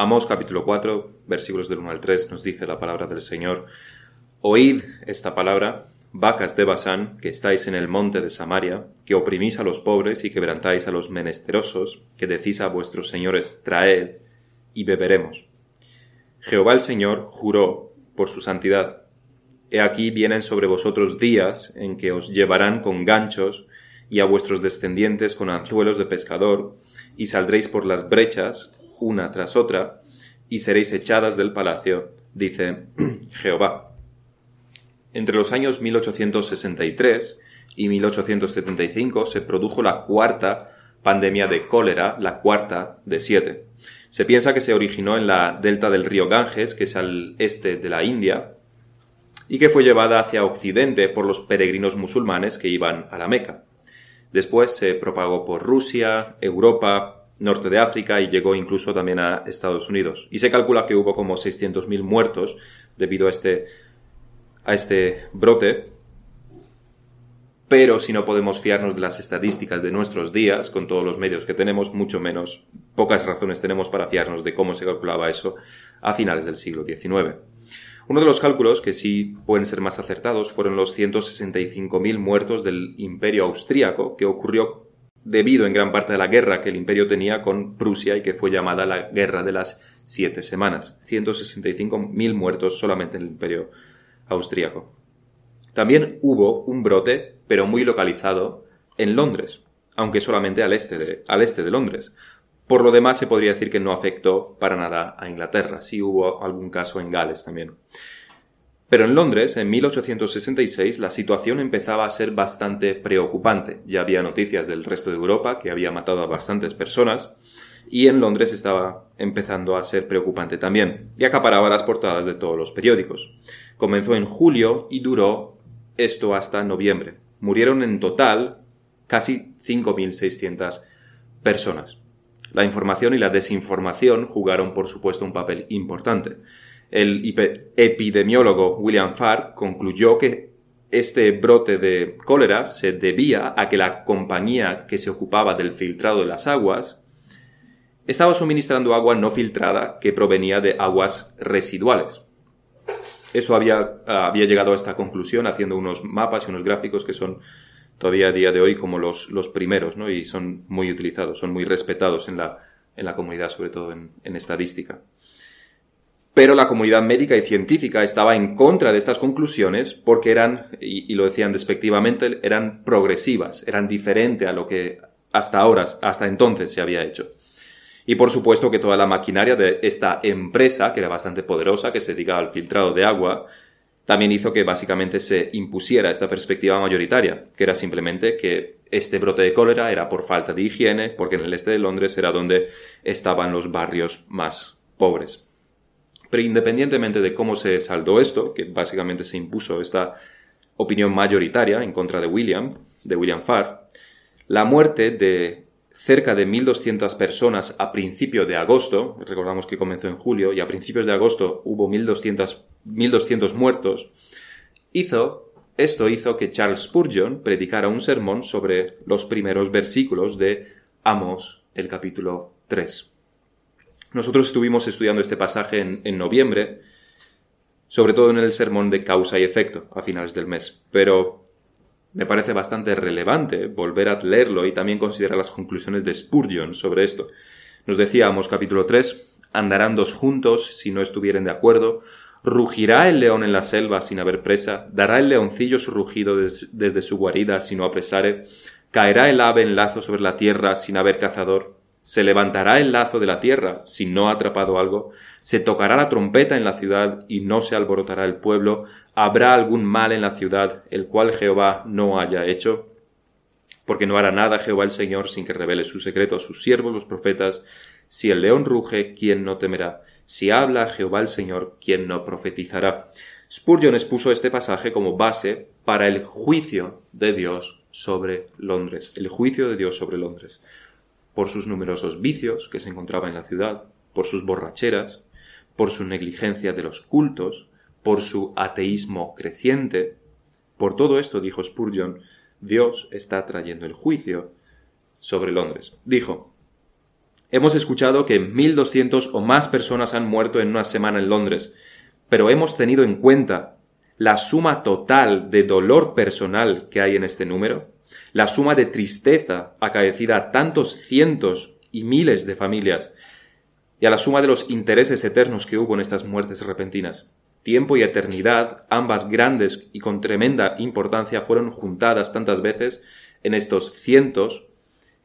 Amós capítulo 4, versículos del 1 al 3 nos dice la palabra del Señor, Oíd esta palabra, vacas de Basán, que estáis en el monte de Samaria, que oprimís a los pobres y quebrantáis a los menesterosos, que decís a vuestros señores, traed y beberemos. Jehová el Señor juró por su santidad. He aquí vienen sobre vosotros días en que os llevarán con ganchos y a vuestros descendientes con anzuelos de pescador, y saldréis por las brechas una tras otra, y seréis echadas del palacio, dice Jehová. Entre los años 1863 y 1875 se produjo la cuarta pandemia de cólera, la cuarta de siete. Se piensa que se originó en la delta del río Ganges, que es al este de la India, y que fue llevada hacia occidente por los peregrinos musulmanes que iban a la Meca. Después se propagó por Rusia, Europa, norte de África y llegó incluso también a Estados Unidos. Y se calcula que hubo como 600.000 muertos debido a este, a este brote. Pero si no podemos fiarnos de las estadísticas de nuestros días, con todos los medios que tenemos, mucho menos, pocas razones tenemos para fiarnos de cómo se calculaba eso a finales del siglo XIX. Uno de los cálculos que sí pueden ser más acertados fueron los 165.000 muertos del imperio austríaco que ocurrió debido en gran parte a la guerra que el imperio tenía con Prusia y que fue llamada la Guerra de las Siete Semanas. 165.000 muertos solamente en el imperio austríaco. También hubo un brote, pero muy localizado, en Londres, aunque solamente al este de, al este de Londres. Por lo demás, se podría decir que no afectó para nada a Inglaterra. Sí hubo algún caso en Gales también. Pero en Londres, en 1866, la situación empezaba a ser bastante preocupante. Ya había noticias del resto de Europa que había matado a bastantes personas, y en Londres estaba empezando a ser preocupante también, y acaparaba las portadas de todos los periódicos. Comenzó en julio y duró esto hasta noviembre. Murieron en total casi 5.600 personas. La información y la desinformación jugaron, por supuesto, un papel importante el epidemiólogo William Farr concluyó que este brote de cólera se debía a que la compañía que se ocupaba del filtrado de las aguas estaba suministrando agua no filtrada que provenía de aguas residuales. Eso había, había llegado a esta conclusión haciendo unos mapas y unos gráficos que son todavía a día de hoy como los, los primeros, ¿no? Y son muy utilizados, son muy respetados en la, en la comunidad, sobre todo en, en estadística. Pero la comunidad médica y científica estaba en contra de estas conclusiones porque eran, y, lo decían despectivamente, eran progresivas, eran diferentes a lo que hasta ahora, hasta entonces se había hecho. Y por supuesto que toda la maquinaria de esta empresa, que era bastante poderosa, que se dedicaba al filtrado de agua, también hizo que básicamente se impusiera esta perspectiva mayoritaria, que era simplemente que este brote de cólera era por falta de higiene, porque en el este de Londres era donde estaban los barrios más pobres. Pero independientemente de cómo se saldó esto, que básicamente se impuso esta opinión mayoritaria en contra de William, de William Farr, la muerte de cerca de 1.200 personas a principio de agosto, recordamos que comenzó en julio, y a principios de agosto hubo 1.200, 1.200 muertos, hizo, esto hizo que Charles Spurgeon predicara un sermón sobre los primeros versículos de Amos, el capítulo 3. Nosotros estuvimos estudiando este pasaje en, noviembre, sobre todo en el sermón de causa y efecto a finales del mes, pero me parece bastante relevante volver a leerlo y también considerar las conclusiones de Spurgeon sobre esto. Nos decíamos capítulo 3, andarán dos juntos si no estuvieren de acuerdo, rugirá el león en la selva sin haber presa, dará el leoncillo su rugido desde su guarida si no apresare, caerá el ave en lazo sobre la tierra sin haber cazador, se levantará el lazo de la tierra si no ha atrapado algo, se tocará la trompeta en la ciudad y no se alborotará el pueblo, habrá algún mal en la ciudad, el cual Jehová no haya hecho, porque no hará nada Jehová el Señor sin que revele su secreto a sus siervos los profetas. Si el león ruge, ¿quién no temerá? Si habla Jehová el Señor, ¿quién no profetizará? Spurgeon expuso este pasaje como base para el juicio de Dios sobre Londres, el juicio de Dios sobre Londres por sus numerosos vicios que se encontraba en la ciudad, por sus borracheras, por su negligencia de los cultos, por su ateísmo creciente. Por todo esto, dijo Spurgeon, Dios está trayendo el juicio sobre Londres. Dijo, Hemos escuchado que 1.200 o más personas han muerto en una semana en Londres, pero hemos tenido en cuenta la suma total de dolor personal que hay en este número, la suma de tristeza acaecida a tantos cientos y miles de familias, y a la suma de los intereses eternos que hubo en estas muertes repentinas. Tiempo y eternidad, ambas grandes y con tremenda importancia, fueron juntadas tantas veces en estos cientos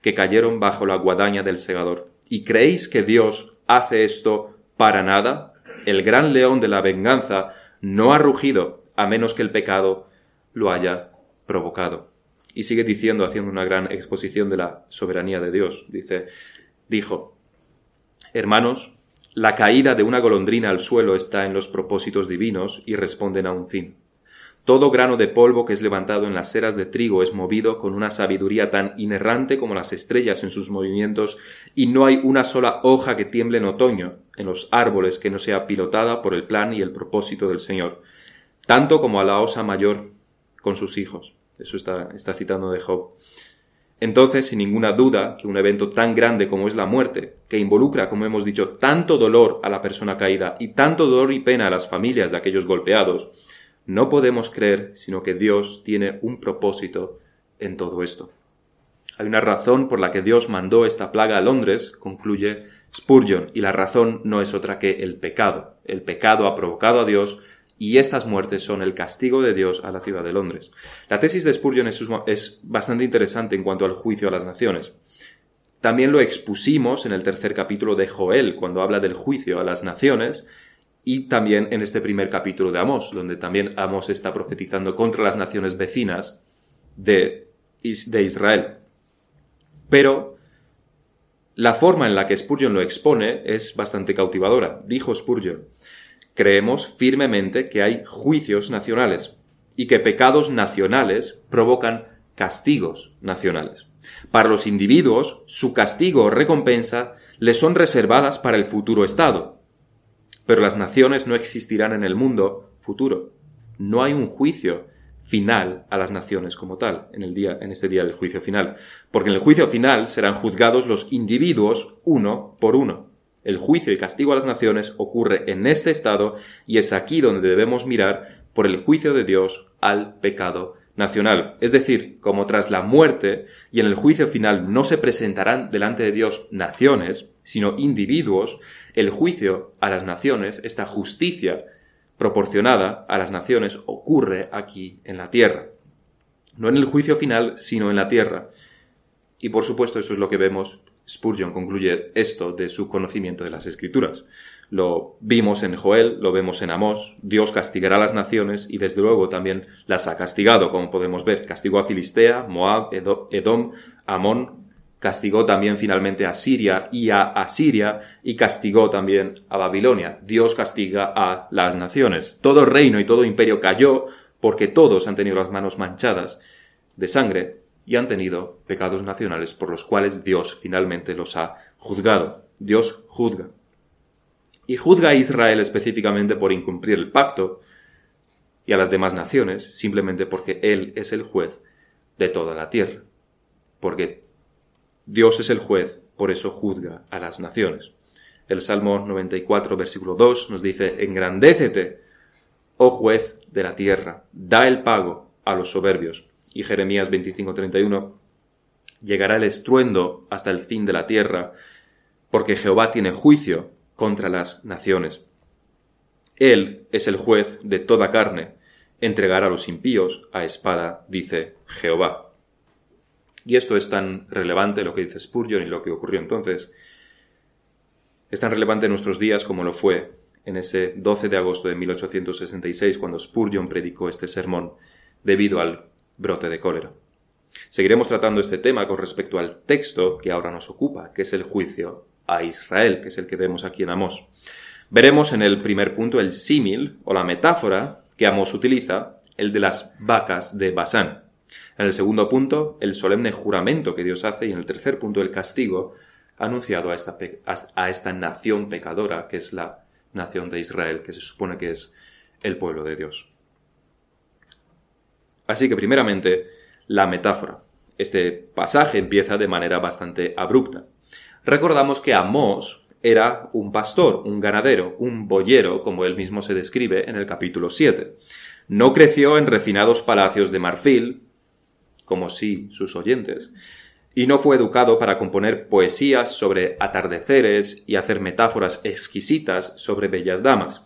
que cayeron bajo la guadaña del segador. ¿Y creéis que Dios hace esto para nada? El gran león de la venganza no ha rugido a menos que el pecado lo haya provocado. Y sigue diciendo, haciendo una gran exposición de la soberanía de Dios. Dice, dijo, hermanos, la caída de una golondrina al suelo está en los propósitos divinos y responden a un fin. Todo grano de polvo que es levantado en las eras de trigo es movido con una sabiduría tan inerrante como las estrellas en sus movimientos, y no hay una sola hoja que tiemble en otoño en los árboles que no sea pilotada por el plan y el propósito del Señor, tanto como a la osa mayor con sus hijos. Eso está, citando de Job. Entonces, sin ninguna duda, que un evento tan grande como es la muerte, que involucra, como hemos dicho, tanto dolor a la persona caída y tanto dolor y pena a las familias de aquellos golpeados, no podemos creer sino que Dios tiene un propósito en todo esto. Hay una razón por la que Dios mandó esta plaga a Londres, concluye Spurgeon, y la razón no es otra que el pecado. El pecado ha provocado a Dios y estas muertes son el castigo de Dios a la ciudad de Londres. La tesis de Spurgeon es, bastante interesante en cuanto al juicio a las naciones. También lo expusimos en el tercer capítulo de Joel, cuando habla del juicio a las naciones, y también en este primer capítulo de Amós, donde también Amós está profetizando contra las naciones vecinas de, de Israel. Pero la forma en la que Spurgeon lo expone es bastante cautivadora. Dijo Spurgeon, creemos firmemente que hay juicios nacionales y que pecados nacionales provocan castigos nacionales. Para los individuos, su castigo o recompensa les son reservadas para el futuro Estado, pero las naciones no existirán en el mundo futuro. No hay un juicio final a las naciones como tal en el día en este día del juicio final, porque en el juicio final serán juzgados los individuos uno por uno. El juicio y castigo a las naciones ocurre en este estado y es aquí donde debemos mirar por el juicio de Dios al pecado nacional. Es decir, como tras la muerte y en el juicio final no se presentarán delante de Dios naciones, sino individuos, el juicio a las naciones, esta justicia proporcionada a las naciones, ocurre aquí en la tierra. No en el juicio final, sino en la tierra. Y por supuesto esto es lo que vemos Spurgeon concluye esto de su conocimiento de las escrituras. Lo vimos en Joel, lo vemos en Amós, Dios castigará a las naciones y desde luego también las ha castigado, como podemos ver. Castigó a Filistea, Moab, Edom, Amón, castigó también finalmente a Siria y a Asiria y castigó también a Babilonia. Dios castiga a las naciones. Todo reino y todo imperio cayó porque todos han tenido las manos manchadas de sangre y han tenido pecados nacionales por los cuales Dios finalmente los ha juzgado. Dios juzga. Y juzga a Israel específicamente por incumplir el pacto y a las demás naciones simplemente porque Él es el juez de toda la tierra. Porque Dios es el juez, por eso juzga a las naciones. El Salmo 94, versículo 2 nos dice, Engrandécete, oh juez de la tierra, da el pago a los soberbios y Jeremías 25:31, llegará el estruendo hasta el fin de la tierra, porque Jehová tiene juicio contra las naciones. Él es el juez de toda carne, entregará a los impíos a espada, dice Jehová. Y esto es tan relevante lo que dice Spurgeon y lo que ocurrió entonces. Es tan relevante en nuestros días como lo fue en ese 12 de agosto de 1866 cuando Spurgeon predicó este sermón debido al brote de cólera. Seguiremos tratando este tema con respecto al texto que ahora nos ocupa, que es el juicio a Israel, que es el que vemos aquí en Amós. Veremos en el primer punto el símil o la metáfora que Amós utiliza, el de las vacas de Basán. En el segundo punto, el solemne juramento que Dios hace y en el tercer punto, el castigo anunciado a esta, a esta nación pecadora, que es la nación de Israel, que se supone que es el pueblo de Dios. Así que primeramente, la metáfora. Este pasaje empieza de manera bastante abrupta. recordamos que Amós era un pastor, un ganadero, un boyero, como él mismo se describe en el capítulo 7. No creció en refinados palacios de marfil, como sí sus oyentes, y no fue educado para componer poesías sobre atardeceres y hacer metáforas exquisitas sobre bellas damas.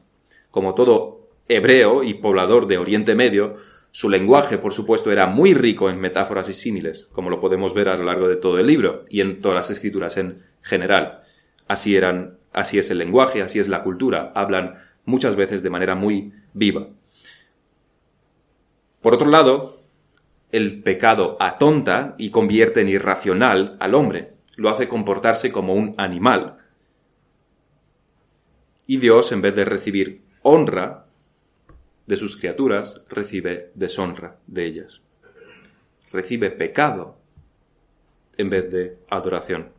Como todo hebreo y poblador de Oriente Medio, su lenguaje, por supuesto, era muy rico en metáforas y símiles, como lo podemos ver a lo largo de todo el libro y en todas las escrituras en general. Así eran, así es el lenguaje, así es la cultura. Hablan muchas veces de manera muy viva. Por otro lado, el pecado atonta y convierte en irracional al hombre. Lo hace comportarse como un animal. Y Dios, en vez de recibir honra, de sus criaturas, recibe deshonra de ellas. Recibe pecado en vez de adoración.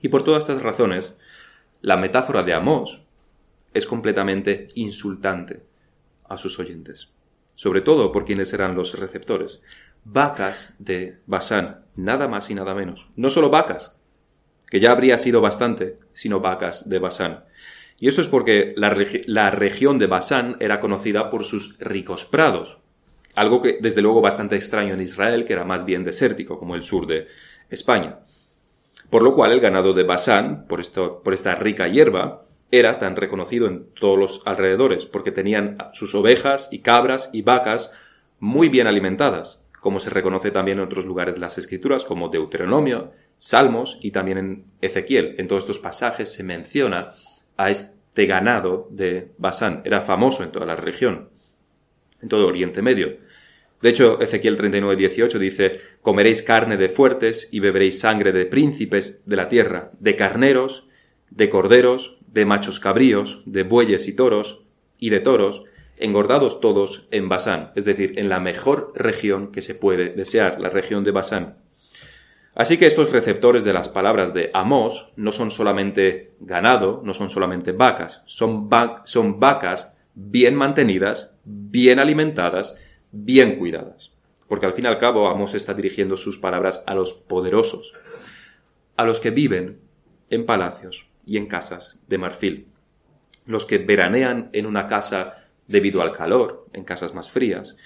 Y por todas estas razones, la metáfora de Amós es completamente insultante a sus oyentes, sobre todo por quienes eran los receptores. Vacas de Basán, nada más y nada menos. No solo vacas, que ya habría sido bastante, sino vacas de Basán. Y eso es porque la, región de Basán era conocida por sus ricos prados, algo que desde luego bastante extraño en Israel, que era más bien desértico, como el sur de España. Por lo cual el ganado de Basán, por, por esta rica hierba, era tan reconocido en todos los alrededores, porque tenían sus ovejas y cabras y vacas muy bien alimentadas, como se reconoce también en otros lugares de las Escrituras, como Deuteronomio, Salmos y también en Ezequiel. En todos estos pasajes se menciona a este ganado de Basán. Era famoso en toda la región, en todo Oriente Medio. De hecho, Ezequiel 39, 18 dice, comeréis carne de fuertes y beberéis sangre de príncipes de la tierra, de carneros, de corderos, de machos cabríos, de bueyes y toros, y de toros, engordados todos en Basán, es decir, en la mejor región que se puede desear, la región de Basán. Así que estos receptores de las palabras de Amós no son solamente ganado, no son solamente vacas, son, vacas bien mantenidas, bien alimentadas, bien cuidadas. Porque al fin y al cabo Amós está dirigiendo sus palabras a los poderosos, a los que viven en palacios y en casas de marfil, los que veranean en una casa debido al calor, en casas más frías,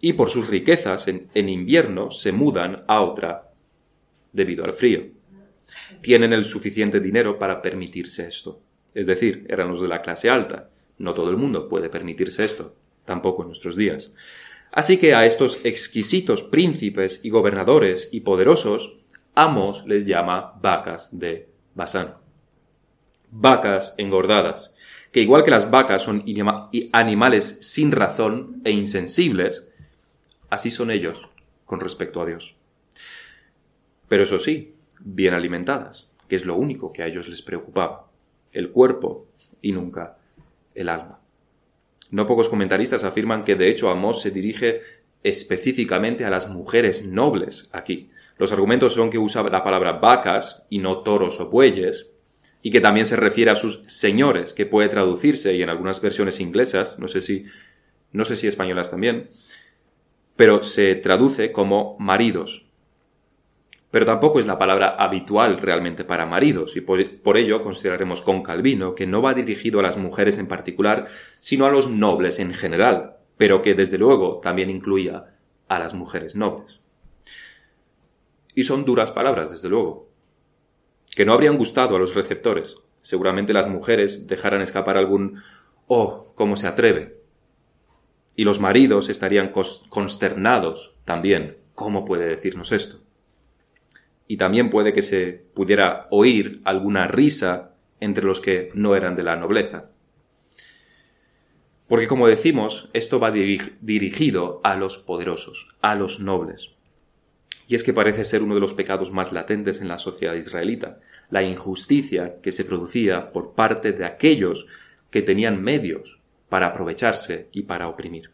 y por sus riquezas en invierno se mudan a otra debido al frío. Tienen el suficiente dinero para permitirse esto. Es decir, eran los de la clase alta. No todo el mundo puede permitirse esto, tampoco en nuestros días. Así que a estos exquisitos príncipes y gobernadores y poderosos, Amos les llama vacas de Basán. Vacas engordadas, que igual que las vacas son animales sin razón e insensibles, así son ellos con respecto a Dios pero eso sí, bien alimentadas, que es lo único que a ellos les preocupaba, el cuerpo y nunca el alma. No pocos comentaristas afirman que de hecho Amós se dirige específicamente a las mujeres nobles aquí. Los argumentos son que usa la palabra vacas y no toros o bueyes, y que también se refiere a sus señores, que puede traducirse y en algunas versiones inglesas, no sé si no sé si españolas también, pero se traduce como maridos, pero tampoco es la palabra habitual realmente para maridos, y por, ello consideraremos con Calvino que no va dirigido a las mujeres en particular, sino a los nobles en general, pero que desde luego también incluía a las mujeres nobles. Y son duras palabras, desde luego, que no habrían gustado a los receptores. Seguramente las mujeres dejaran escapar algún Oh, cómo se atreve. Y los maridos estarían consternados también. ¿Cómo puede decirnos esto? Y también puede que se pudiera oír alguna risa entre los que no eran de la nobleza. Porque como decimos, esto va dirigido a los poderosos, a los nobles. Y es que parece ser uno de los pecados más latentes en la sociedad israelita, la injusticia que se producía por parte de aquellos que tenían medios para aprovecharse y para oprimir.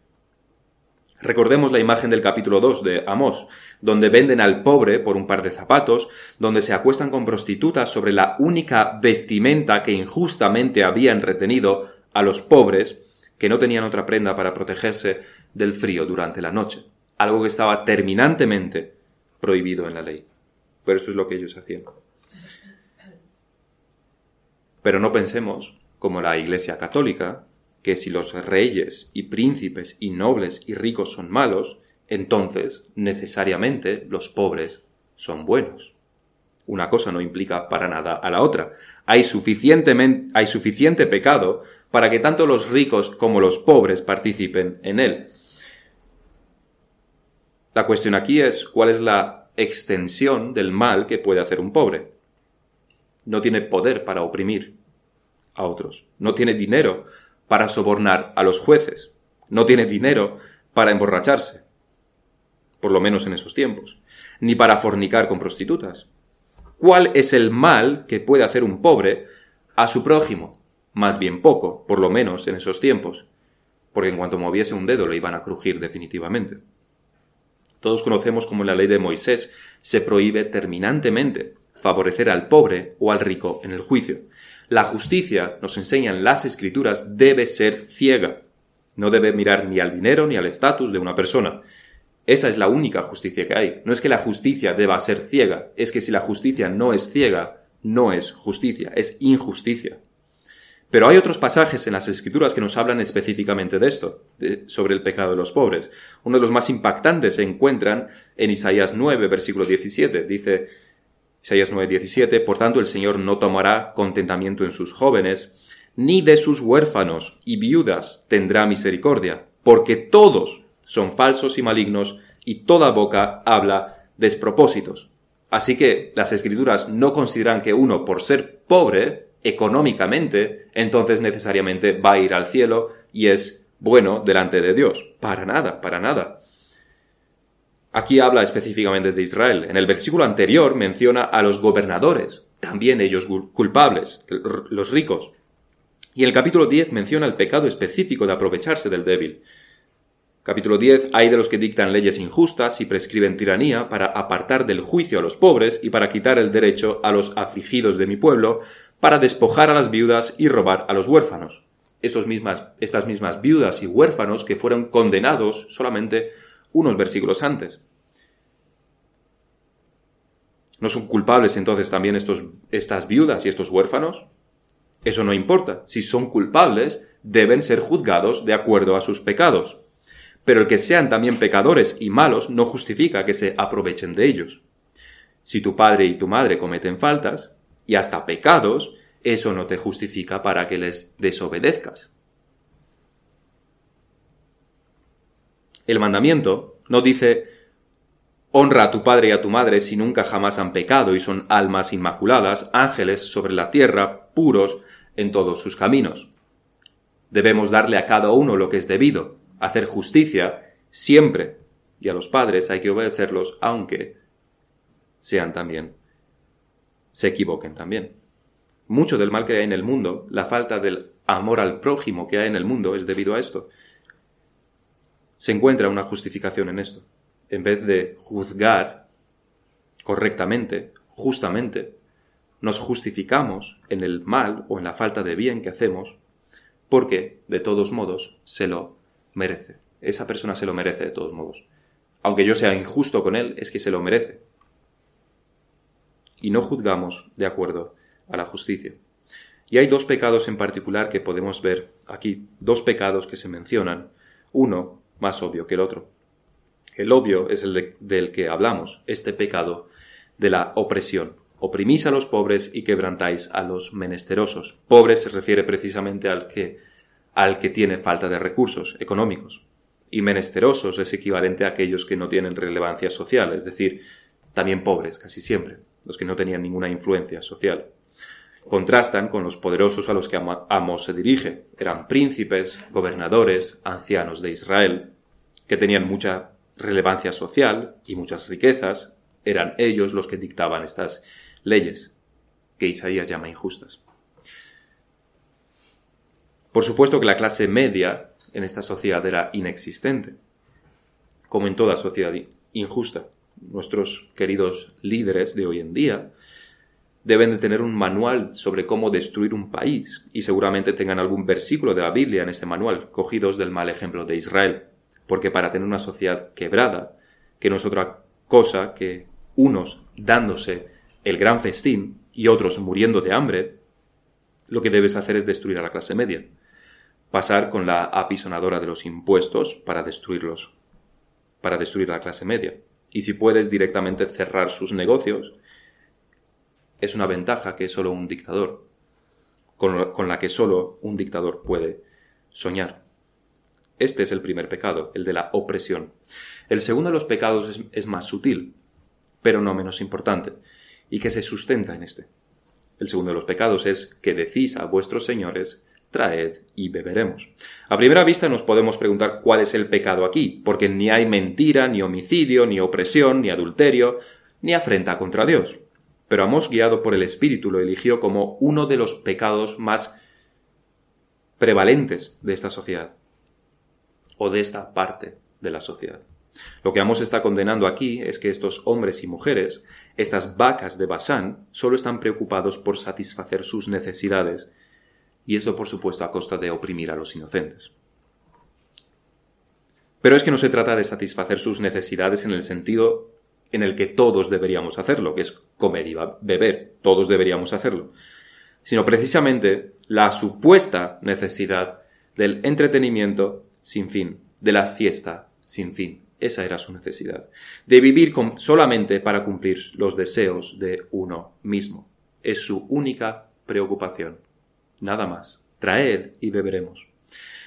Recordemos la imagen del capítulo 2 de Amós, donde venden al pobre por un par de zapatos, donde se acuestan con prostitutas sobre la única vestimenta que injustamente habían retenido a los pobres, que no tenían otra prenda para protegerse del frío durante la noche, algo que estaba terminantemente prohibido en la ley. Pero eso es lo que ellos hacían. Pero no pensemos, como la Iglesia Católica, que si los reyes y príncipes y nobles y ricos son malos, entonces necesariamente los pobres son buenos. Una cosa no implica para nada a la otra. Hay, suficientemente, hay suficiente pecado para que tanto los ricos como los pobres participen en él. La cuestión aquí es cuál es la extensión del mal que puede hacer un pobre. No tiene poder para oprimir a otros. No tiene dinero para sobornar a los jueces. No tiene dinero para emborracharse, por lo menos en esos tiempos, ni para fornicar con prostitutas. ¿Cuál es el mal que puede hacer un pobre a su prójimo? Más bien poco, por lo menos en esos tiempos, porque en cuanto moviese un dedo le iban a crujir definitivamente. Todos conocemos cómo en la ley de Moisés se prohíbe terminantemente favorecer al pobre o al rico en el juicio. La justicia, nos enseñan las escrituras, debe ser ciega. No debe mirar ni al dinero ni al estatus de una persona. Esa es la única justicia que hay. No es que la justicia deba ser ciega, es que si la justicia no es ciega, no es justicia, es injusticia. Pero hay otros pasajes en las escrituras que nos hablan específicamente de esto, sobre el pecado de los pobres. Uno de los más impactantes se encuentran en Isaías 9, versículo 17. Dice, Isaías 9:17, por tanto el Señor no tomará contentamiento en sus jóvenes, ni de sus huérfanos y viudas tendrá misericordia, porque todos son falsos y malignos, y toda boca habla despropósitos. Así que las escrituras no consideran que uno, por ser pobre económicamente, entonces necesariamente va a ir al cielo y es bueno delante de Dios. Para nada, para nada. Aquí habla específicamente de Israel. En el versículo anterior menciona a los gobernadores, también ellos culpables, los ricos. Y en el capítulo 10 menciona el pecado específico de aprovecharse del débil. Capítulo 10 hay de los que dictan leyes injustas y prescriben tiranía para apartar del juicio a los pobres y para quitar el derecho a los afligidos de mi pueblo, para despojar a las viudas y robar a los huérfanos. mismas, estas mismas viudas y huérfanos que fueron condenados solamente unos versículos antes. ¿No son culpables entonces también estos, estas viudas y estos huérfanos? Eso no importa. Si son culpables, deben ser juzgados de acuerdo a sus pecados. Pero el que sean también pecadores y malos no justifica que se aprovechen de ellos. Si tu padre y tu madre cometen faltas, y hasta pecados, eso no te justifica para que les desobedezcas. El mandamiento no dice honra a tu padre y a tu madre si nunca jamás han pecado y son almas inmaculadas, ángeles sobre la tierra, puros en todos sus caminos. Debemos darle a cada uno lo que es debido, hacer justicia siempre, y a los padres hay que obedecerlos aunque sean también, se equivoquen también. Mucho del mal que hay en el mundo, la falta del amor al prójimo que hay en el mundo es debido a esto se encuentra una justificación en esto. En vez de juzgar correctamente, justamente, nos justificamos en el mal o en la falta de bien que hacemos porque, de todos modos, se lo merece. Esa persona se lo merece de todos modos. Aunque yo sea injusto con él, es que se lo merece. Y no juzgamos de acuerdo a la justicia. Y hay dos pecados en particular que podemos ver aquí, dos pecados que se mencionan. Uno más obvio que el otro. El obvio es el del que hablamos, este pecado de la opresión. Oprimís a los pobres y quebrantáis a los menesterosos. Pobres se refiere precisamente al que, al que tiene falta de recursos económicos. Y menesterosos es equivalente a aquellos que no tienen relevancia social, es decir, también pobres casi siempre, los que no tenían ninguna influencia social contrastan con los poderosos a los que Amos se dirige. Eran príncipes, gobernadores, ancianos de Israel, que tenían mucha relevancia social y muchas riquezas. Eran ellos los que dictaban estas leyes, que Isaías llama injustas. Por supuesto que la clase media en esta sociedad era inexistente, como en toda sociedad injusta. Nuestros queridos líderes de hoy en día deben de tener un manual sobre cómo destruir un país y seguramente tengan algún versículo de la Biblia en ese manual, cogidos del mal ejemplo de Israel. Porque para tener una sociedad quebrada, que no es otra cosa que unos dándose el gran festín y otros muriendo de hambre, lo que debes hacer es destruir a la clase media. Pasar con la apisonadora de los impuestos para destruirlos, para destruir a la clase media. Y si puedes directamente cerrar sus negocios, es una ventaja que solo un dictador, con la que solo un dictador puede soñar. Este es el primer pecado, el de la opresión. El segundo de los pecados es, más sutil, pero no menos importante, y que se sustenta en este. El segundo de los pecados es que decís a vuestros señores, traed y beberemos. A primera vista nos podemos preguntar cuál es el pecado aquí, porque ni hay mentira, ni homicidio, ni opresión, ni adulterio, ni afrenta contra Dios. Pero Amos, guiado por el Espíritu, lo eligió como uno de los pecados más prevalentes de esta sociedad, o de esta parte de la sociedad. Lo que Amos está condenando aquí es que estos hombres y mujeres, estas vacas de Basán, solo están preocupados por satisfacer sus necesidades, y esto por supuesto a costa de oprimir a los inocentes. Pero es que no se trata de satisfacer sus necesidades en el sentido en el que todos deberíamos hacerlo, que es comer y beber, todos deberíamos hacerlo, sino precisamente la supuesta necesidad del entretenimiento sin fin, de la fiesta sin fin. Esa era su necesidad. De vivir solamente para cumplir los deseos de uno mismo. Es su única preocupación. Nada más. Traed y beberemos.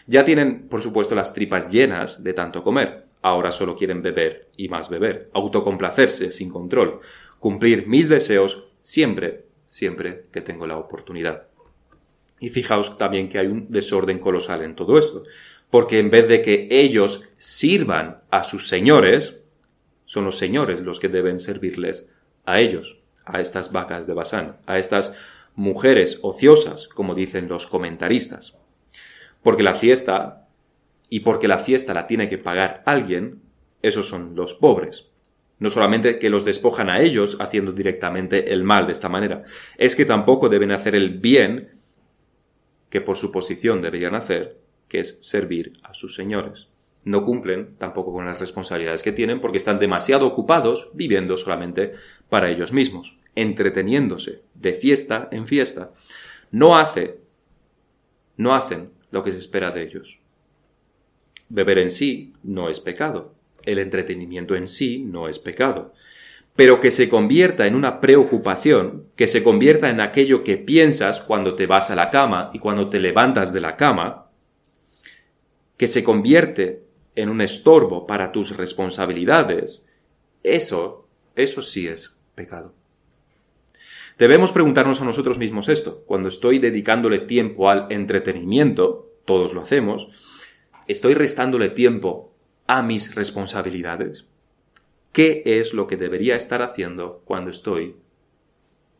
Ya tienen, por supuesto, las tripas llenas de tanto comer. Ahora solo quieren beber y más beber. Autocomplacerse sin control. Cumplir mis deseos siempre, siempre que tengo la oportunidad. Y fijaos también que hay un desorden colosal en todo esto porque en vez de que ellos sirvan a sus señores, son los señores los que deben servirles a ellos, a estas vacas de Basán, a estas mujeres ociosas, como dicen los comentaristas. Porque la fiesta, y porque la fiesta la tiene que pagar alguien, esos son los pobres. No solamente que los despojan a ellos haciendo directamente el mal de esta manera, es que tampoco deben hacer el bien que por su posición deberían hacer que es servir a sus señores. No cumplen tampoco con las responsabilidades que tienen porque están demasiado ocupados viviendo solamente para ellos mismos, entreteniéndose de fiesta en fiesta. No hace, no hacen lo que se espera de ellos. Beber en sí no es pecado. El entretenimiento en sí no es pecado. Pero que se convierta en una preocupación, que se convierta en aquello que piensas cuando te vas a la cama y cuando te levantas de la cama, que se convierte en un estorbo para tus responsabilidades, eso, eso sí es pecado. Debemos preguntarnos a nosotros mismos esto. Cuando estoy dedicándole tiempo al entretenimiento, todos lo hacemos, ¿estoy restándole tiempo a mis responsabilidades? ¿Qué es lo que debería estar haciendo cuando estoy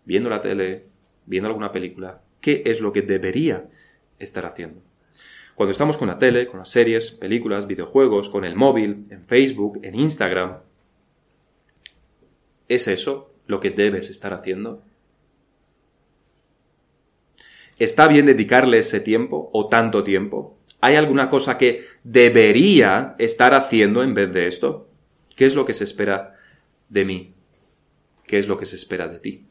viendo la tele, viendo alguna película? ¿Qué es lo que debería estar haciendo? Cuando estamos con la tele, con las series, películas, videojuegos, con el móvil, en Facebook, en Instagram, ¿es eso lo que debes estar haciendo? ¿Está bien dedicarle ese tiempo o tanto tiempo? ¿Hay alguna cosa que debería estar haciendo en vez de esto? ¿Qué es lo que se espera de mí? ¿Qué es lo que se espera de ti?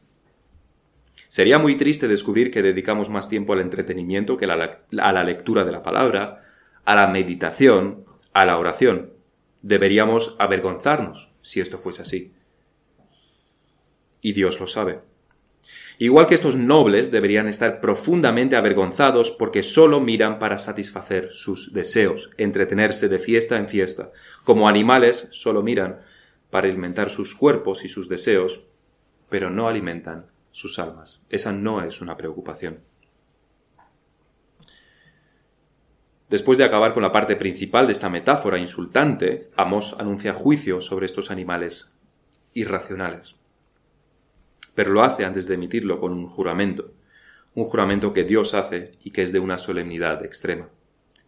Sería muy triste descubrir que dedicamos más tiempo al entretenimiento que a la lectura de la palabra, a la meditación, a la oración. Deberíamos avergonzarnos si esto fuese así. Y Dios lo sabe. Igual que estos nobles deberían estar profundamente avergonzados porque solo miran para satisfacer sus deseos, entretenerse de fiesta en fiesta. Como animales solo miran para alimentar sus cuerpos y sus deseos, pero no alimentan sus almas. Esa no es una preocupación. Después de acabar con la parte principal de esta metáfora insultante, Amos anuncia juicio sobre estos animales irracionales. Pero lo hace antes de emitirlo con un juramento, un juramento que Dios hace y que es de una solemnidad extrema.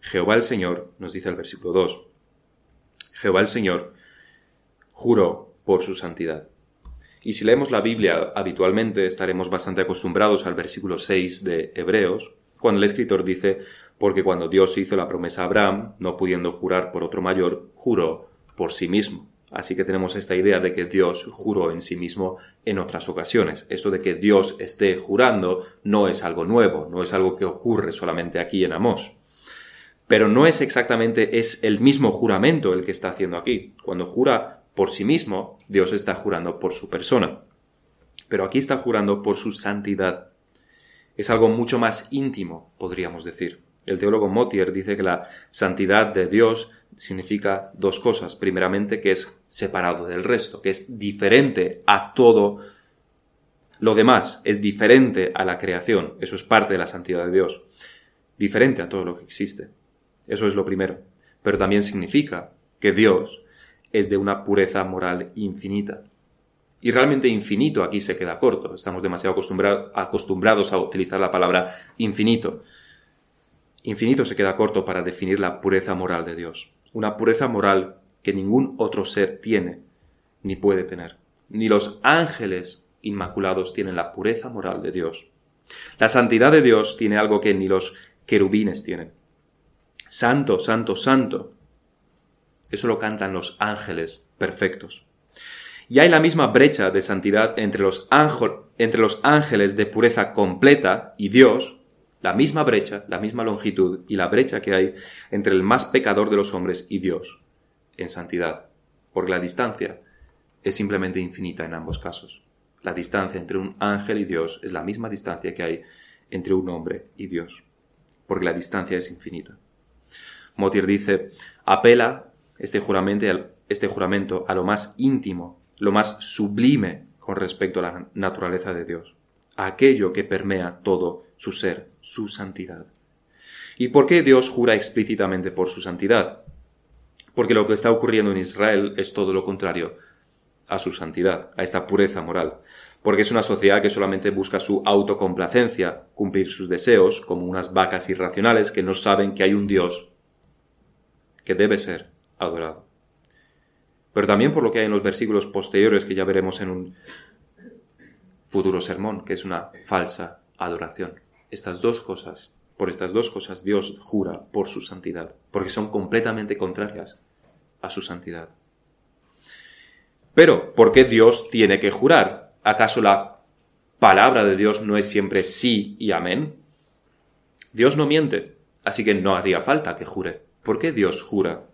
Jehová el Señor, nos dice el versículo 2, Jehová el Señor juró por su santidad. Y si leemos la Biblia habitualmente estaremos bastante acostumbrados al versículo 6 de Hebreos, cuando el escritor dice, porque cuando Dios hizo la promesa a Abraham, no pudiendo jurar por otro mayor, juró por sí mismo. Así que tenemos esta idea de que Dios juró en sí mismo en otras ocasiones. Esto de que Dios esté jurando no es algo nuevo, no es algo que ocurre solamente aquí en Amós. Pero no es exactamente, es el mismo juramento el que está haciendo aquí. Cuando jura por sí mismo, Dios está jurando por su persona. Pero aquí está jurando por su santidad. Es algo mucho más íntimo, podríamos decir. El teólogo Motier dice que la santidad de Dios significa dos cosas. Primeramente, que es separado del resto, que es diferente a todo lo demás, es diferente a la creación. Eso es parte de la santidad de Dios. Diferente a todo lo que existe. Eso es lo primero. Pero también significa que Dios es de una pureza moral infinita. Y realmente infinito aquí se queda corto. Estamos demasiado acostumbrados a utilizar la palabra infinito. Infinito se queda corto para definir la pureza moral de Dios. Una pureza moral que ningún otro ser tiene ni puede tener. Ni los ángeles inmaculados tienen la pureza moral de Dios. La santidad de Dios tiene algo que ni los querubines tienen. Santo, santo, santo. Eso lo cantan los ángeles perfectos. Y hay la misma brecha de santidad entre los, entre los ángeles de pureza completa y Dios, la misma brecha, la misma longitud y la brecha que hay entre el más pecador de los hombres y Dios en santidad, porque la distancia es simplemente infinita en ambos casos. La distancia entre un ángel y Dios es la misma distancia que hay entre un hombre y Dios, porque la distancia es infinita. Motir dice, apela este juramento, este juramento a lo más íntimo, lo más sublime con respecto a la naturaleza de Dios, a aquello que permea todo su ser, su santidad. ¿Y por qué Dios jura explícitamente por su santidad? Porque lo que está ocurriendo en Israel es todo lo contrario a su santidad, a esta pureza moral. Porque es una sociedad que solamente busca su autocomplacencia, cumplir sus deseos, como unas vacas irracionales que no saben que hay un Dios que debe ser adorado. Pero también por lo que hay en los versículos posteriores que ya veremos en un futuro sermón, que es una falsa adoración. Estas dos cosas, por estas dos cosas Dios jura por su santidad, porque son completamente contrarias a su santidad. Pero, ¿por qué Dios tiene que jurar? ¿Acaso la palabra de Dios no es siempre sí y amén? Dios no miente, así que no haría falta que jure. ¿Por qué Dios jura?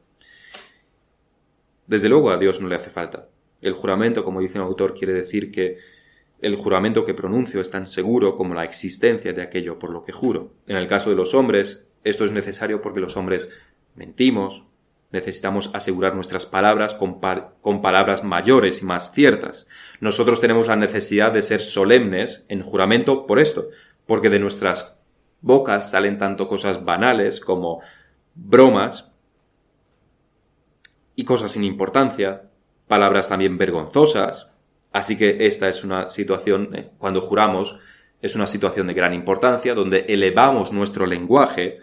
Desde luego a Dios no le hace falta. El juramento, como dice un autor, quiere decir que el juramento que pronuncio es tan seguro como la existencia de aquello por lo que juro. En el caso de los hombres, esto es necesario porque los hombres mentimos, necesitamos asegurar nuestras palabras con, con, palabras mayores y más ciertas. Nosotros tenemos la necesidad de ser solemnes en juramento por esto, porque de nuestras bocas salen tanto cosas banales como bromas y cosas sin importancia, palabras también vergonzosas. Así que esta es una situación, eh, cuando juramos, es una situación de gran importancia donde elevamos nuestro lenguaje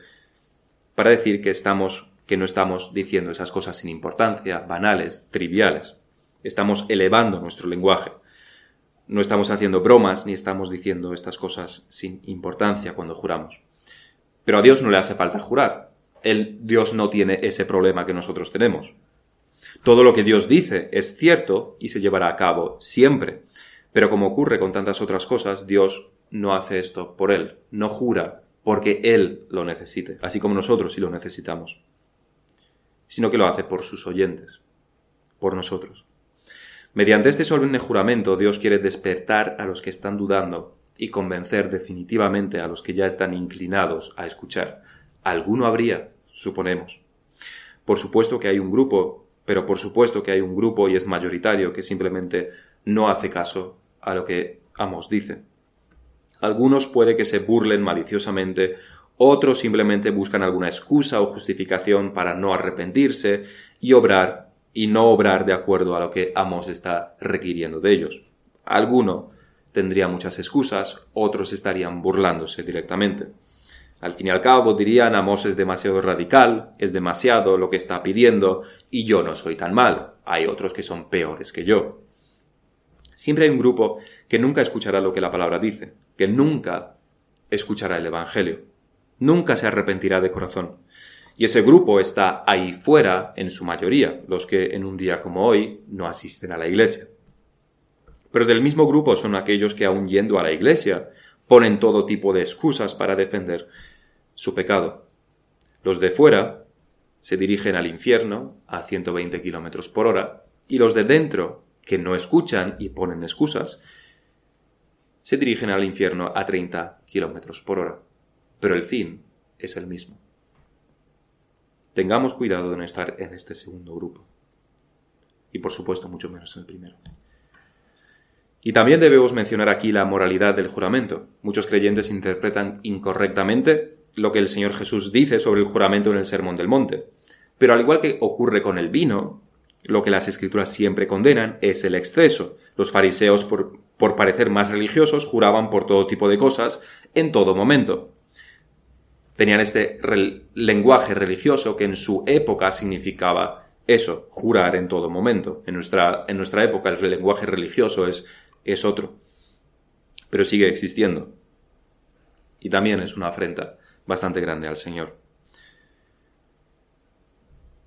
para decir que estamos que no estamos diciendo esas cosas sin importancia, banales, triviales. Estamos elevando nuestro lenguaje. No estamos haciendo bromas ni estamos diciendo estas cosas sin importancia cuando juramos. Pero a Dios no le hace falta jurar el Dios no tiene ese problema que nosotros tenemos. Todo lo que Dios dice es cierto y se llevará a cabo siempre. Pero como ocurre con tantas otras cosas, Dios no hace esto por Él, no jura porque Él lo necesite, así como nosotros sí lo necesitamos, sino que lo hace por sus oyentes, por nosotros. Mediante este solemne juramento Dios quiere despertar a los que están dudando y convencer definitivamente a los que ya están inclinados a escuchar, Alguno habría, suponemos. Por supuesto que hay un grupo, pero por supuesto que hay un grupo y es mayoritario que simplemente no hace caso a lo que Amos dice. Algunos puede que se burlen maliciosamente, otros simplemente buscan alguna excusa o justificación para no arrepentirse y obrar y no obrar de acuerdo a lo que Amos está requiriendo de ellos. Alguno tendría muchas excusas, otros estarían burlándose directamente. Al fin y al cabo dirían Amos es demasiado radical, es demasiado lo que está pidiendo, y yo no soy tan mal, hay otros que son peores que yo. Siempre hay un grupo que nunca escuchará lo que la palabra dice, que nunca escuchará el Evangelio, nunca se arrepentirá de corazón. Y ese grupo está ahí fuera en su mayoría, los que en un día como hoy no asisten a la iglesia. Pero del mismo grupo son aquellos que aun yendo a la iglesia ponen todo tipo de excusas para defender su pecado. Los de fuera se dirigen al infierno a 120 kilómetros por hora y los de dentro, que no escuchan y ponen excusas, se dirigen al infierno a 30 kilómetros por hora. Pero el fin es el mismo. Tengamos cuidado de no estar en este segundo grupo. Y por supuesto, mucho menos en el primero. Y también debemos mencionar aquí la moralidad del juramento. Muchos creyentes interpretan incorrectamente lo que el Señor Jesús dice sobre el juramento en el Sermón del Monte. Pero al igual que ocurre con el vino, lo que las escrituras siempre condenan es el exceso. Los fariseos, por, por parecer más religiosos, juraban por todo tipo de cosas en todo momento. Tenían este lenguaje religioso que en su época significaba eso, jurar en todo momento. En nuestra, en nuestra época el lenguaje religioso es, es otro. Pero sigue existiendo. Y también es una afrenta bastante grande al Señor.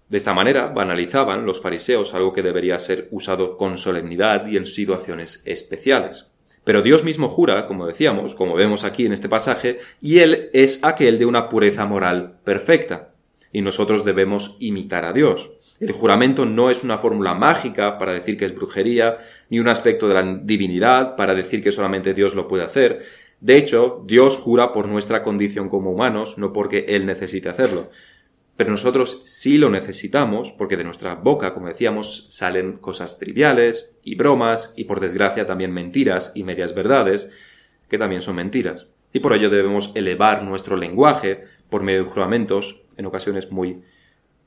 De esta manera banalizaban los fariseos algo que debería ser usado con solemnidad y en situaciones especiales. Pero Dios mismo jura, como decíamos, como vemos aquí en este pasaje, y Él es aquel de una pureza moral perfecta, y nosotros debemos imitar a Dios. El juramento no es una fórmula mágica para decir que es brujería, ni un aspecto de la divinidad para decir que solamente Dios lo puede hacer. De hecho, Dios jura por nuestra condición como humanos, no porque Él necesite hacerlo. Pero nosotros sí lo necesitamos porque de nuestra boca, como decíamos, salen cosas triviales y bromas y por desgracia también mentiras y medias verdades, que también son mentiras. Y por ello debemos elevar nuestro lenguaje por medio de juramentos en ocasiones muy,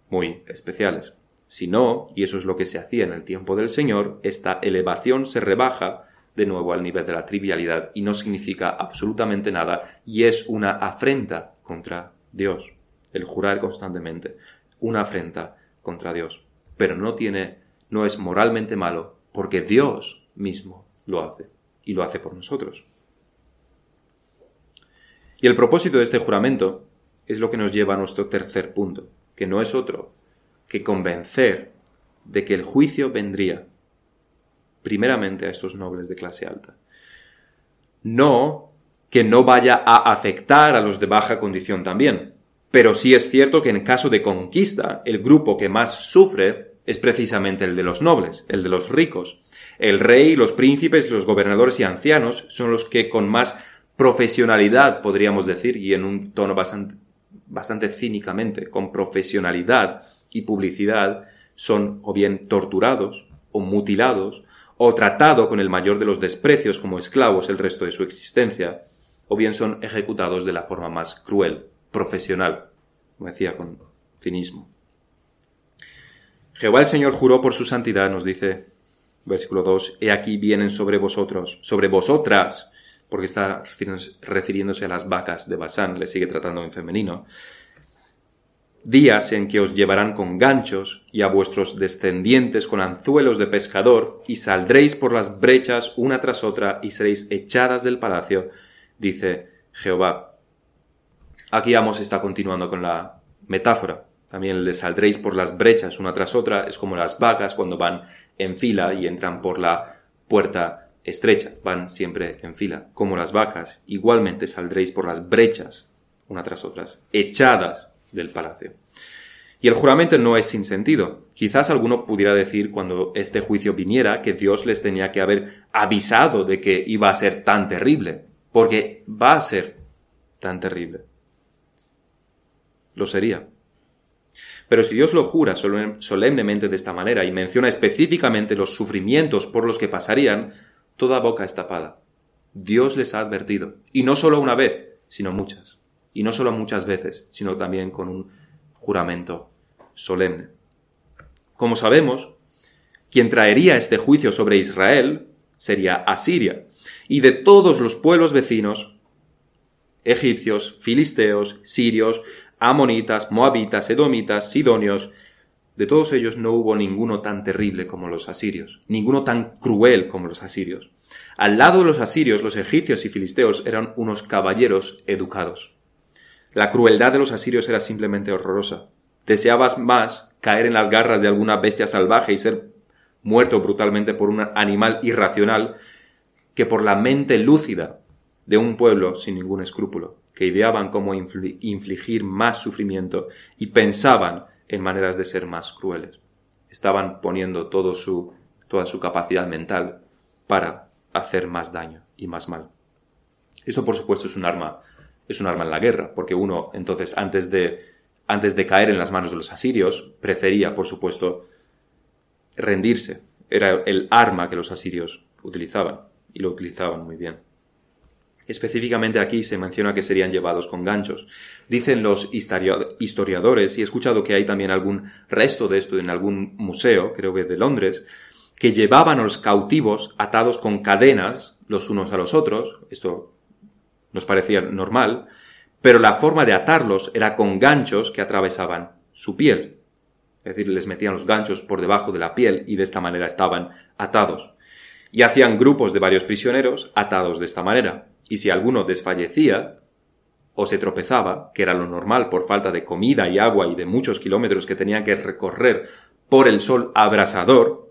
muy especiales. Si no, y eso es lo que se hacía en el tiempo del Señor, esta elevación se rebaja de nuevo al nivel de la trivialidad y no significa absolutamente nada y es una afrenta contra Dios el jurar constantemente, una afrenta contra Dios. Pero no tiene, no es moralmente malo, porque Dios mismo lo hace, y lo hace por nosotros. Y el propósito de este juramento es lo que nos lleva a nuestro tercer punto, que no es otro que convencer de que el juicio vendría primeramente a estos nobles de clase alta. No que no vaya a afectar a los de baja condición también, pero sí es cierto que en caso de conquista, el grupo que más sufre es precisamente el de los nobles, el de los ricos. El rey, los príncipes, los gobernadores y ancianos son los que con más profesionalidad, podríamos decir, y en un tono bastante, bastante cínicamente, con profesionalidad y publicidad, son o bien torturados, o mutilados, o tratados con el mayor de los desprecios como esclavos el resto de su existencia, o bien son ejecutados de la forma más cruel profesional, como decía con cinismo. Jehová el Señor juró por su santidad, nos dice versículo 2, He aquí vienen sobre vosotros, sobre vosotras, porque está refiriéndose a las vacas de Basán, le sigue tratando en femenino, días en que os llevarán con ganchos y a vuestros descendientes con anzuelos de pescador, y saldréis por las brechas una tras otra y seréis echadas del palacio, dice Jehová. Aquí Amos está continuando con la metáfora. También el de saldréis por las brechas una tras otra es como las vacas cuando van en fila y entran por la puerta estrecha, van siempre en fila, como las vacas. Igualmente saldréis por las brechas una tras otras, echadas del palacio. Y el juramento no es sin sentido. Quizás alguno pudiera decir cuando este juicio viniera que Dios les tenía que haber avisado de que iba a ser tan terrible, porque va a ser tan terrible lo sería. Pero si Dios lo jura solemnemente de esta manera y menciona específicamente los sufrimientos por los que pasarían, toda boca es tapada. Dios les ha advertido, y no solo una vez, sino muchas, y no solo muchas veces, sino también con un juramento solemne. Como sabemos, quien traería este juicio sobre Israel sería Asiria, y de todos los pueblos vecinos, egipcios, filisteos, sirios, amonitas, moabitas, edomitas, sidonios, de todos ellos no hubo ninguno tan terrible como los asirios, ninguno tan cruel como los asirios. Al lado de los asirios, los egipcios y filisteos eran unos caballeros educados. La crueldad de los asirios era simplemente horrorosa. Deseabas más caer en las garras de alguna bestia salvaje y ser muerto brutalmente por un animal irracional que por la mente lúcida de un pueblo sin ningún escrúpulo, que ideaban cómo infligir más sufrimiento y pensaban en maneras de ser más crueles. Estaban poniendo todo su, toda su capacidad mental para hacer más daño y más mal. Esto, por supuesto, es un arma, es un arma en la guerra, porque uno, entonces, antes de, antes de caer en las manos de los asirios, prefería, por supuesto, rendirse. Era el arma que los asirios utilizaban, y lo utilizaban muy bien. Específicamente aquí se menciona que serían llevados con ganchos. Dicen los historiadores, y he escuchado que hay también algún resto de esto en algún museo, creo que de Londres, que llevaban a los cautivos atados con cadenas los unos a los otros, esto nos parecía normal, pero la forma de atarlos era con ganchos que atravesaban su piel. Es decir, les metían los ganchos por debajo de la piel y de esta manera estaban atados. Y hacían grupos de varios prisioneros atados de esta manera. Y si alguno desfallecía o se tropezaba, que era lo normal por falta de comida y agua y de muchos kilómetros que tenían que recorrer por el sol abrasador,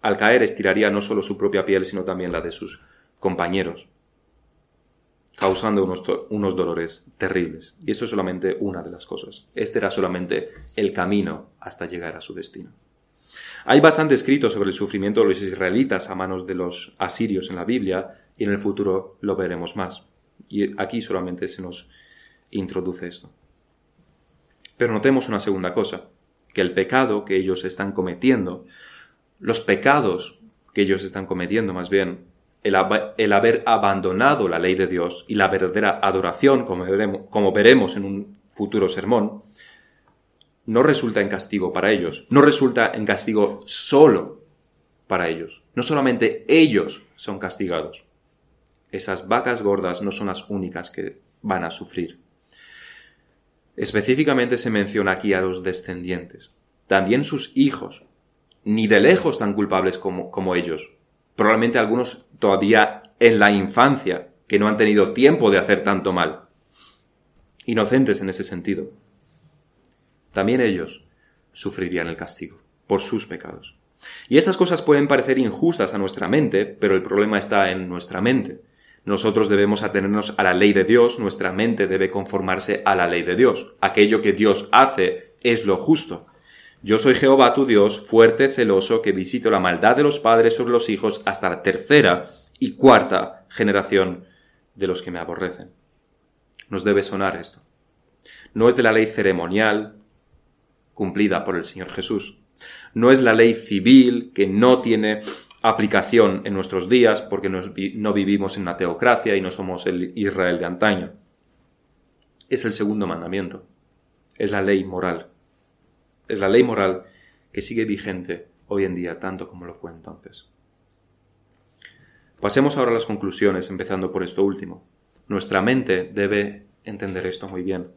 al caer estiraría no solo su propia piel, sino también la de sus compañeros, causando unos, unos, dolores terribles. Y esto es solamente una de las cosas. Este era solamente el camino hasta llegar a su destino. Hay bastante escrito sobre el sufrimiento de los israelitas a manos de los asirios en la Biblia, y en el futuro lo veremos más. Y aquí solamente se nos introduce esto. Pero notemos una segunda cosa, que el pecado que ellos están cometiendo los pecados que ellos están cometiendo más bien, el, haber abandonado la ley de Dios y la verdadera adoración, como veremos, en un futuro sermón, no resulta en castigo para ellos, no resulta en castigo solo para ellos. No solamente ellos son castigados. Esas vacas gordas no son las únicas que van a sufrir. Específicamente se menciona aquí a los descendientes. También sus hijos ni de lejos tan culpables como ellos. Probablemente algunos todavía en la infancia, que no han tenido tiempo de hacer tanto mal. Inocentes en ese sentido. También ellos sufrirían el castigo por sus pecados. Y estas cosas pueden parecer injustas a nuestra mente, pero el problema está en nuestra mente. Nosotros debemos atenernos a la ley de Dios, nuestra mente debe conformarse a la ley de Dios. Aquello que Dios hace es lo justo. Yo soy Jehová tu Dios, fuerte, celoso, que visito la maldad de los padres sobre los hijos hasta la tercera y cuarta generación de los que me aborrecen. Nos debe sonar esto. No es de la ley ceremonial cumplida por el Señor Jesús. No es la ley civil que no tiene aplicación en nuestros días porque no vivimos en una teocracia y no somos el Israel de antaño. Es el segundo mandamiento. Es la ley moral es la ley moral que sigue vigente hoy en día tanto como lo fue entonces. Pasemos ahora a las conclusiones, empezando por esto último. Nuestra mente debe entender esto muy bien.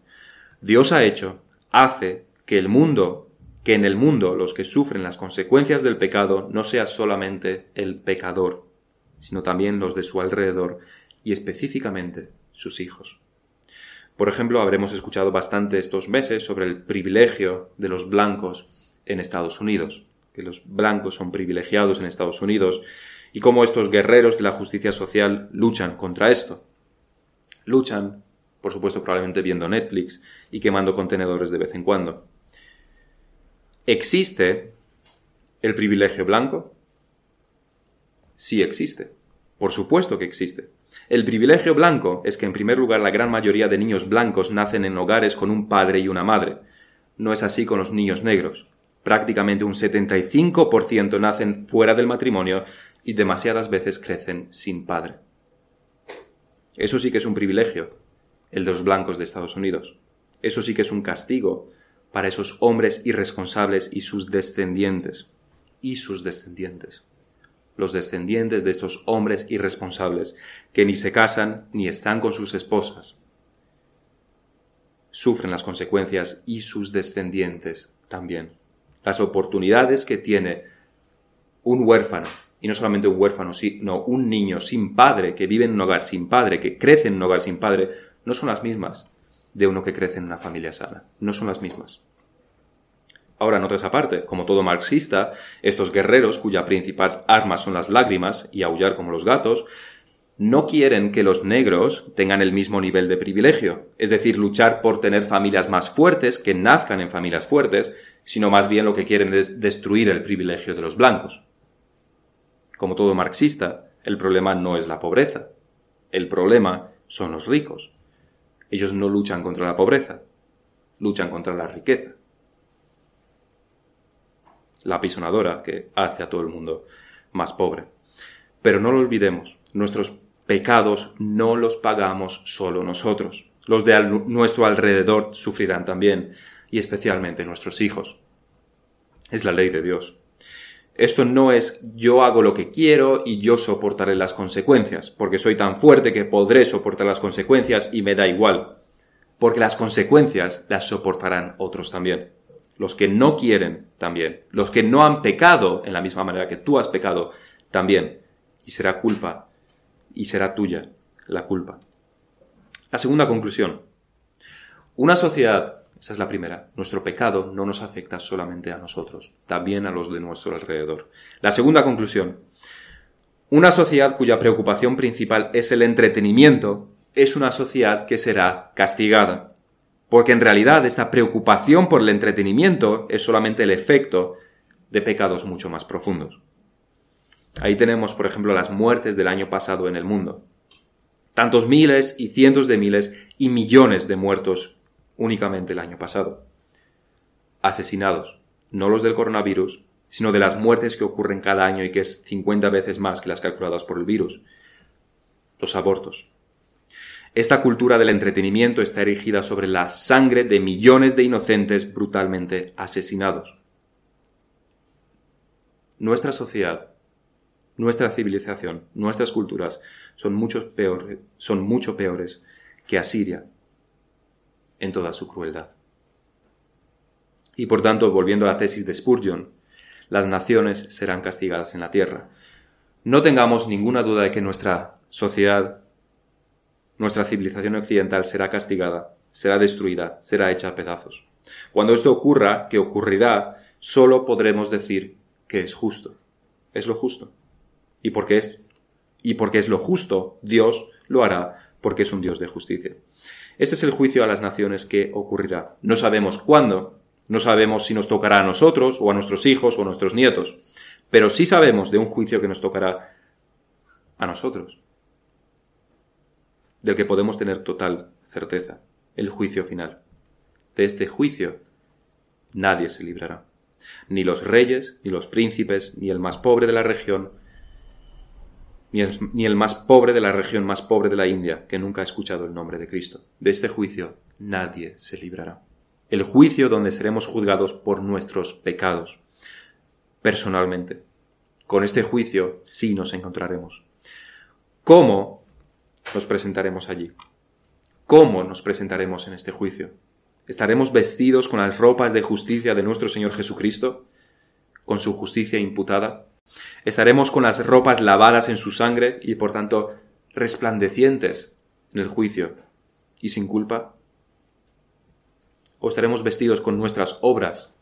Dios ha hecho, hace que el mundo, que en el mundo los que sufren las consecuencias del pecado no sea solamente el pecador, sino también los de su alrededor y específicamente sus hijos. Por ejemplo, habremos escuchado bastante estos meses sobre el privilegio de los blancos en Estados Unidos, que los blancos son privilegiados en Estados Unidos y cómo estos guerreros de la justicia social luchan contra esto. Luchan, por supuesto, probablemente viendo Netflix y quemando contenedores de vez en cuando. ¿Existe el privilegio blanco? Sí existe. Por supuesto que existe. El privilegio blanco es que en primer lugar la gran mayoría de niños blancos nacen en hogares con un padre y una madre. No es así con los niños negros. Prácticamente un 75% nacen fuera del matrimonio y demasiadas veces crecen sin padre. Eso sí que es un privilegio, el de los blancos de Estados Unidos. Eso sí que es un castigo para esos hombres irresponsables y sus descendientes. Y sus descendientes los descendientes de estos hombres irresponsables, que ni se casan ni están con sus esposas. Sufren las consecuencias y sus descendientes también. Las oportunidades que tiene un huérfano, y no solamente un huérfano, sino un niño sin padre, que vive en un hogar sin padre, que crece en un hogar sin padre, no son las mismas de uno que crece en una familia sana. No son las mismas. Ahora, notas esa parte, como todo marxista, estos guerreros, cuya principal arma son las lágrimas y aullar como los gatos, no quieren que los negros tengan el mismo nivel de privilegio, es decir, luchar por tener familias más fuertes, que nazcan en familias fuertes, sino más bien lo que quieren es destruir el privilegio de los blancos. Como todo marxista, el problema no es la pobreza, el problema son los ricos. Ellos no luchan contra la pobreza, luchan contra la riqueza. La apisonadora que hace a todo el mundo más pobre. Pero no lo olvidemos, nuestros pecados no los pagamos solo nosotros. Los de nuestro alrededor sufrirán también, y especialmente nuestros hijos. Es la ley de Dios. Esto no es yo hago lo que quiero y yo soportaré las consecuencias, porque soy tan fuerte que podré soportar las consecuencias y me da igual, porque las consecuencias las soportarán otros también. Los que no quieren también, los que no han pecado en la misma manera que tú has pecado también, y será culpa y será tuya la culpa. La segunda conclusión. Una sociedad, esa es la primera, nuestro pecado no nos afecta solamente a nosotros, también a los de nuestro alrededor. La segunda conclusión. Una sociedad cuya preocupación principal es el entretenimiento es una sociedad que será castigada. Porque en realidad esta preocupación por el entretenimiento es solamente el efecto de pecados mucho más profundos. Ahí tenemos, por ejemplo, las muertes del año pasado en el mundo. Tantos miles y cientos de miles y millones de muertos únicamente el año pasado. Asesinados, no los del coronavirus, sino de las muertes que ocurren cada año y que es 50 veces más que las calculadas por el virus. Los abortos. Esta cultura del entretenimiento está erigida sobre la sangre de millones de inocentes brutalmente asesinados. Nuestra sociedad nuestra civilización, nuestras culturas son, mucho peores, son mucho peores que Asiria en toda su crueldad. Y por tanto, volviendo a la tesis de Spurgeon, las naciones serán castigadas en la tierra. No tengamos ninguna duda de que nuestra sociedad, nuestra civilización occidental será castigada, será destruida, será hecha a pedazos. Cuando esto ocurra, que ocurrirá, solo podremos decir que es justo. Es lo justo y porque es, y porque es lo justo, Dios lo hará porque es un Dios de justicia. Este es el juicio a las naciones que ocurrirá. No sabemos cuándo, no sabemos si nos tocará a nosotros o a nuestros hijos o a nuestros nietos, pero sí sabemos de un juicio que nos tocará a nosotros, del que podemos tener total certeza, el juicio final. De este juicio nadie se librará, ni los reyes, ni los príncipes, ni el más pobre de la región, ni el más pobre de la región más pobre de la India que nunca ha escuchado el nombre de Cristo. De este juicio nadie se librará. El juicio donde seremos juzgados por nuestros pecados. Personalmente. Con este juicio sí nos encontraremos. ¿Cómo nos presentaremos allí? ¿Cómo nos presentaremos en este juicio? ¿Estaremos vestidos con las ropas de justicia de nuestro Señor Jesucristo? ¿Con su justicia imputada? Estaremos con las ropas lavadas en su sangre y por tanto resplandecientes en el juicio y sin culpa. O estaremos vestidos con nuestras obras,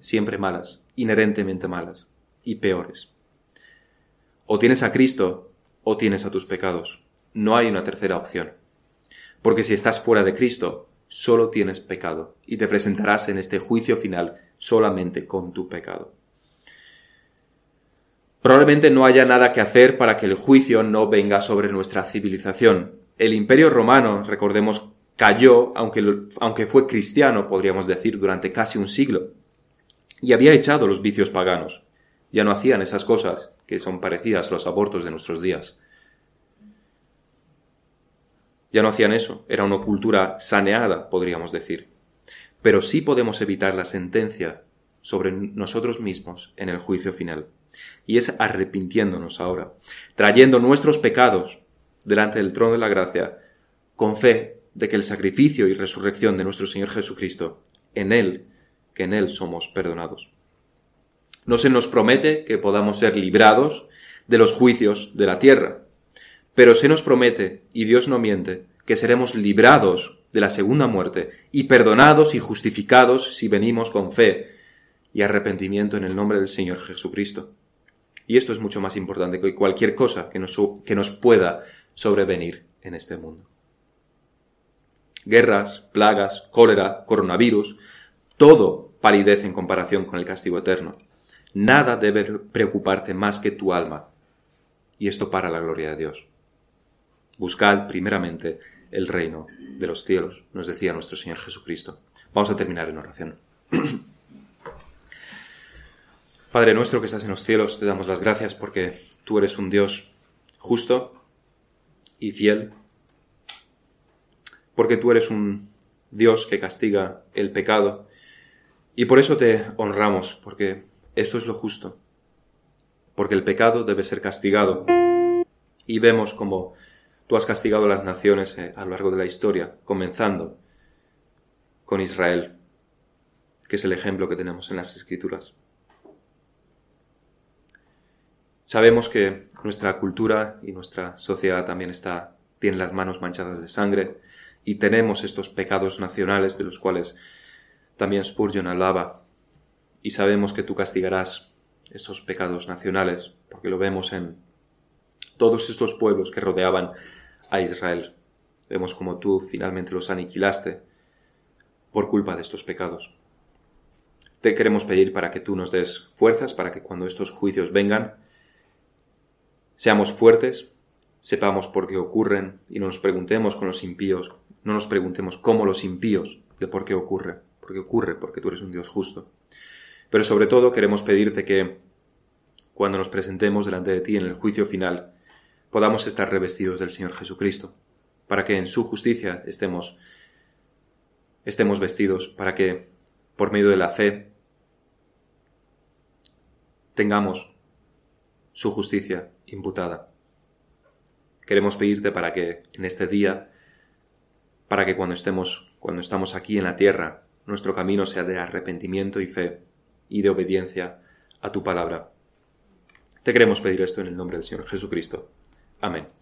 siempre malas, inherentemente malas y peores. O tienes a Cristo o tienes a tus pecados. No hay una tercera opción. Porque si estás fuera de Cristo, solo tienes pecado y te presentarás en este juicio final solamente con tu pecado. Probablemente no haya nada que hacer para que el juicio no venga sobre nuestra civilización. El imperio romano, recordemos, cayó, aunque, aunque fue cristiano, podríamos decir, durante casi un siglo, y había echado los vicios paganos. Ya no hacían esas cosas que son parecidas a los abortos de nuestros días. Ya no hacían eso, era una cultura saneada, podríamos decir. Pero sí podemos evitar la sentencia sobre nosotros mismos en el juicio final y es arrepintiéndonos ahora, trayendo nuestros pecados delante del trono de la gracia, con fe de que el sacrificio y resurrección de nuestro Señor Jesucristo, en Él, que en Él somos perdonados. No se nos promete que podamos ser librados de los juicios de la tierra, pero se nos promete, y Dios no miente, que seremos librados de la segunda muerte y perdonados y justificados si venimos con fe y arrepentimiento en el nombre del Señor Jesucristo. Y esto es mucho más importante que cualquier cosa que nos, que nos pueda sobrevenir en este mundo. Guerras, plagas, cólera, coronavirus, todo palidece en comparación con el castigo eterno. Nada debe preocuparte más que tu alma. Y esto para la gloria de Dios. Buscad primeramente el reino de los cielos, nos decía nuestro Señor Jesucristo. Vamos a terminar en oración. Padre nuestro que estás en los cielos, te damos las gracias porque tú eres un Dios justo y fiel, porque tú eres un Dios que castiga el pecado y por eso te honramos, porque esto es lo justo, porque el pecado debe ser castigado y vemos como tú has castigado a las naciones eh, a lo largo de la historia, comenzando con Israel, que es el ejemplo que tenemos en las Escrituras. Sabemos que nuestra cultura y nuestra sociedad también está, tiene las manos manchadas de sangre y tenemos estos pecados nacionales de los cuales también Spurgeon hablaba. Y sabemos que tú castigarás estos pecados nacionales, porque lo vemos en todos estos pueblos que rodeaban a Israel. Vemos como tú finalmente los aniquilaste por culpa de estos pecados. Te queremos pedir para que tú nos des fuerzas para que cuando estos juicios vengan, Seamos fuertes, sepamos por qué ocurren y no nos preguntemos con los impíos, no nos preguntemos cómo los impíos de por qué ocurre, porque ocurre porque tú eres un Dios justo. Pero sobre todo queremos pedirte que cuando nos presentemos delante de ti en el juicio final, podamos estar revestidos del Señor Jesucristo, para que en su justicia estemos estemos vestidos, para que por medio de la fe tengamos su justicia imputada. Queremos pedirte para que en este día, para que cuando estemos, cuando estamos aquí en la tierra, nuestro camino sea de arrepentimiento y fe y de obediencia a tu palabra. Te queremos pedir esto en el nombre del Señor Jesucristo. Amén.